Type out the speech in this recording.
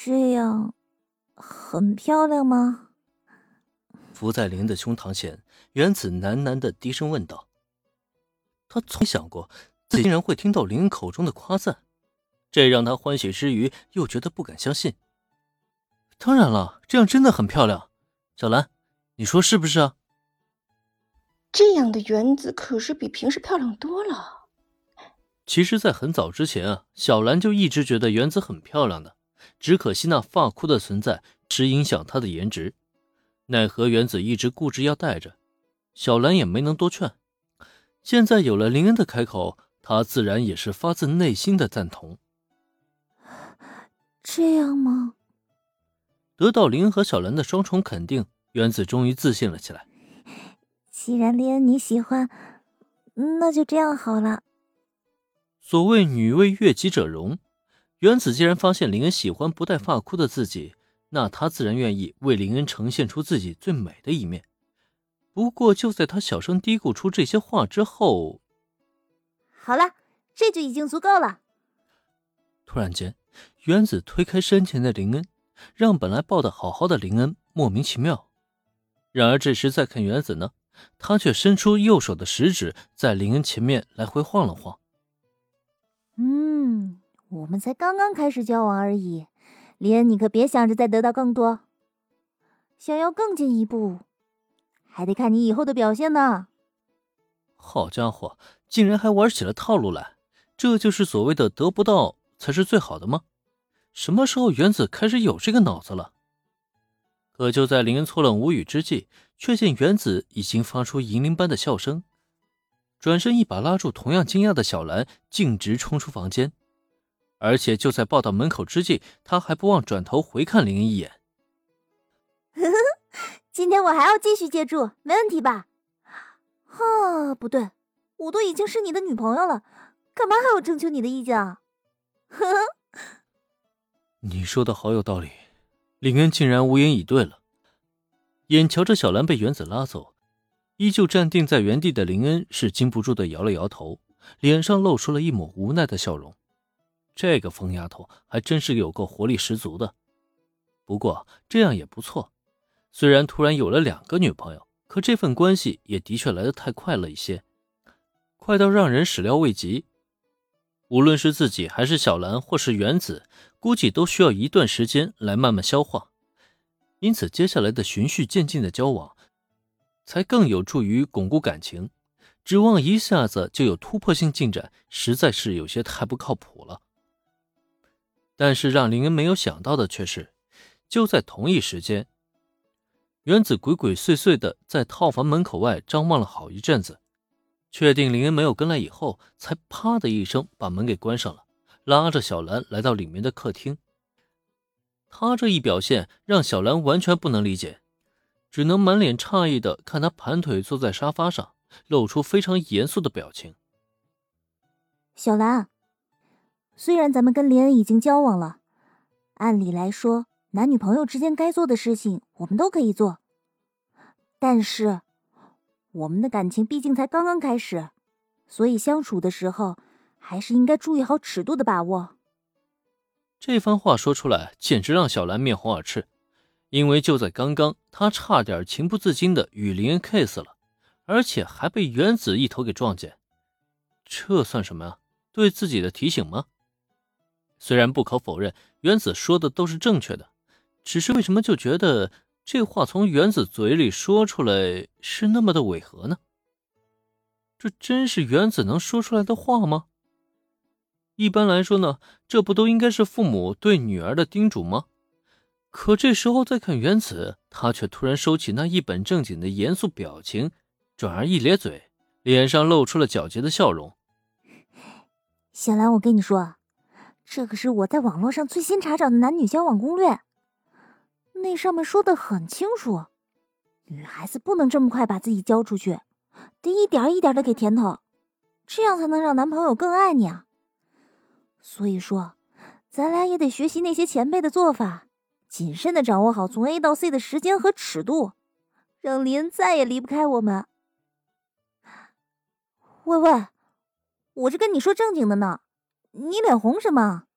这样很漂亮吗？伏在林的胸膛前，原子喃喃的低声问道。他从没想过自己竟然会听到林口中的夸赞，这让他欢喜之余又觉得不敢相信。当然了，这样真的很漂亮，小兰，你说是不是啊？这样的原子可是比平时漂亮多了。其实，在很早之前啊，小兰就一直觉得原子很漂亮的，只可惜那发箍的存在只影响她的颜值，奈何原子一直固执要戴着，小兰也没能多劝。现在有了林恩的开口，她自然也是发自内心的赞同。这样吗？得到林恩和小兰的双重肯定，原子终于自信了起来。既然林恩你喜欢，那就这样好了。所谓女为悦己者容，原子既然发现林恩喜欢不戴发箍的自己，那他自然愿意为林恩呈现出自己最美的一面。不过，就在他小声嘀咕出这些话之后，好了，这就已经足够了。突然间，原子推开身前的林恩，让本来抱得好好的林恩莫名其妙。然而这时再看原子呢，他却伸出右手的食指在林恩前面来回晃了晃。我们才刚刚开始交往而已，林恩，你可别想着再得到更多。想要更进一步，还得看你以后的表现呢。好家伙，竟然还玩起了套路来！这就是所谓的得不到才是最好的吗？什么时候原子开始有这个脑子了？可就在林恩错乱无语之际，却见原子已经发出银铃般的笑声。转身一把拉住同样惊讶的小兰，径直冲出房间，而且就在报到门口之际，他还不忘转头回看林恩一眼。呵呵，今天我还要继续接住，没问题吧？哈，不对，我都已经是你的女朋友了，干嘛还要征求你的意见啊？呵呵，你说的好有道理，林恩竟然无言以对了，眼瞧着小兰被原子拉走。依旧站定在原地的林恩是禁不住的摇了摇头，脸上露出了一抹无奈的笑容。这个疯丫头还真是有够活力十足的。不过这样也不错，虽然突然有了两个女朋友，可这份关系也的确来得太快了一些，快到让人始料未及。无论是自己还是小兰或是原子，估计都需要一段时间来慢慢消化。因此，接下来的循序渐进的交往。才更有助于巩固感情，指望一下子就有突破性进展，实在是有些太不靠谱了。但是让林恩没有想到的却是，就在同一时间，原子鬼鬼祟祟的在套房门口外张望了好一阵子，确定林恩没有跟来以后，才啪的一声把门给关上了，拉着小兰来到里面的客厅。他这一表现让小兰完全不能理解。只能满脸诧异的看他盘腿坐在沙发上，露出非常严肃的表情。小兰，虽然咱们跟林恩已经交往了，按理来说，男女朋友之间该做的事情我们都可以做，但是我们的感情毕竟才刚刚开始，所以相处的时候还是应该注意好尺度的把握。这番话说出来，简直让小兰面红耳赤。因为就在刚刚，他差点情不自禁的与林恩 kiss 了，而且还被原子一头给撞见，这算什么呀？对自己的提醒吗？虽然不可否认，原子说的都是正确的，只是为什么就觉得这话从原子嘴里说出来是那么的违和呢？这真是原子能说出来的话吗？一般来说呢，这不都应该是父母对女儿的叮嘱吗？可这时候再看原子，他却突然收起那一本正经的严肃表情，转而一咧嘴，脸上露出了狡黠的笑容。小兰，我跟你说，这可是我在网络上最新查找的男女交往攻略，那上面说的很清楚，女孩子不能这么快把自己交出去，得一点一点的给甜头，这样才能让男朋友更爱你啊。所以说，咱俩也得学习那些前辈的做法。谨慎的掌握好从 A 到 C 的时间和尺度，让林再也离不开我们。喂喂，我这跟你说正经的呢，你脸红什么？